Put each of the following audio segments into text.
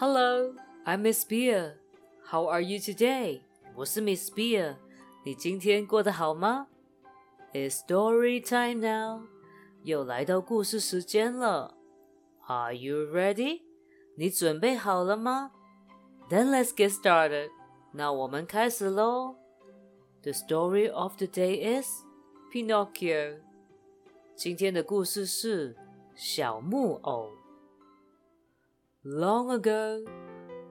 Hello, I'm Miss Beer. How are you today? 我是 Miss Beer。你今天过得好吗？It's story time now. 又来到故事时间了。Are you ready? 你准备好了吗？Then let's get started. 那我们开始喽。The story of the day is Pinocchio. 今天的故事是小木偶。 Long ago,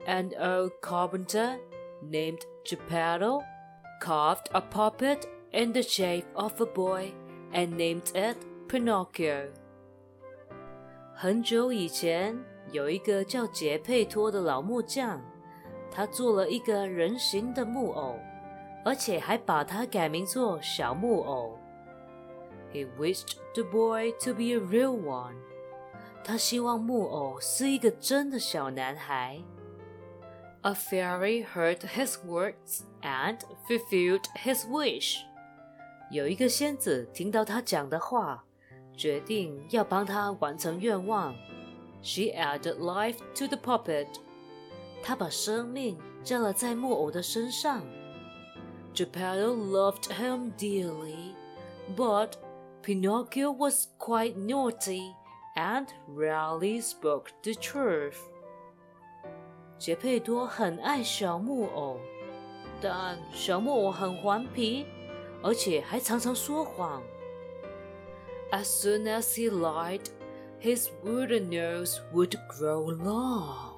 an old carpenter named Geppetto carved a puppet in the shape of a boy and named it Pinocchio. 很久以前，有一个叫杰佩托的老木匠，他做了一个人形的木偶，而且还把它改名做小木偶。He wished the boy to be a real one. 他希望木偶是一个真的小男孩。A fairy heard his words and fulfilled his wish. 有一个仙子听到他讲的话，决定要帮他完成愿望。She added life to the puppet. 她把生命加了在木偶的身上。Geppetto loved him dearly, but Pinocchio was quite naughty and rarely spoke the truth. 杰佩多很爱小木偶，但小木偶很顽皮，而且还常常说谎。As soon as he lied, his wooden nose would grow long.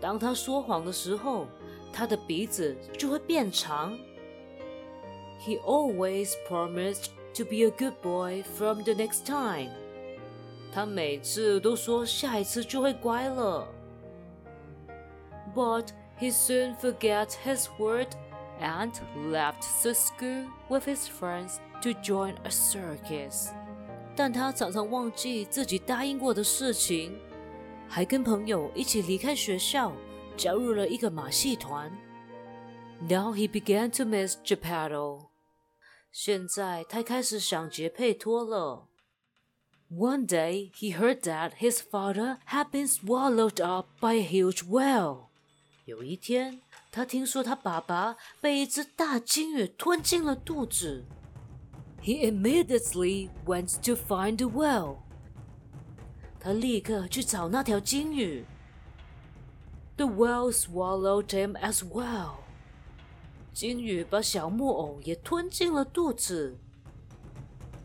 当他说谎的时候，他的鼻子就会变长。He always promised to be a good boy from the next time. 他每次都说下一次就会乖了。But he soon forget his word and left the school with his friends to join a circus. 但他常常忘记自己答应过的事情，还跟朋友一起离开学校，加入了一个马戏团。Now he began to miss Geppetto. 现在他开始想杰佩托了。One day he heard that his father had been swallowed up by a huge whale. 有一天，他听说他爸爸被一只大鲸鱼吞进了肚子。He immediately went to find the whale. 他立刻去找那条鲸鱼。The whale swallowed him as well. 鲸鱼把小木偶也吞进了肚子。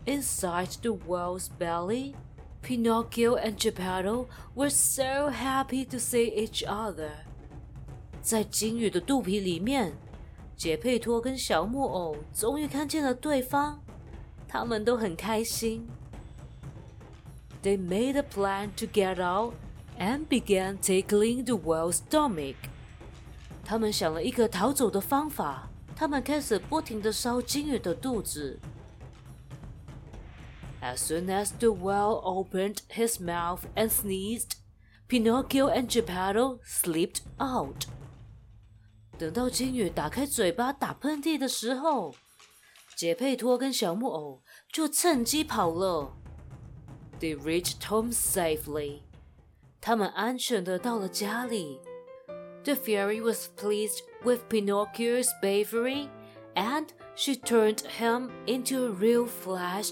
Inside the whale's belly, Pinocchio and Geppetto were so happy to see each other. 在鲸鱼的肚皮里面，杰佩托跟小木偶终于看见了对方，他们都很开心。They made a plan to get out and began tickling the whale's stomach. 他们想了一个逃走的方法，他们开始不停的烧鲸鱼的肚子。 As soon as the whale opened his mouth and sneezed, Pinocchio and Geppetto slipped out. 等到鲸鱼打开嘴巴打喷嚏的时候，杰佩托跟小木偶就趁机跑了。They reached home safely. 他们安全的到了家里。The fairy was pleased with Pinocchio's bravery, and she turned him into a real flesh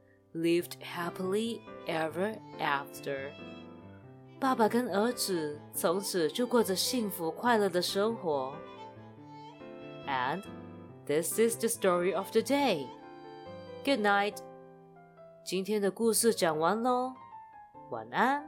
lived happily ever after。爸爸跟儿子从此就过着幸福快乐的生活。And this is the story of the day. Good night. 今天的故事讲完喽，晚安。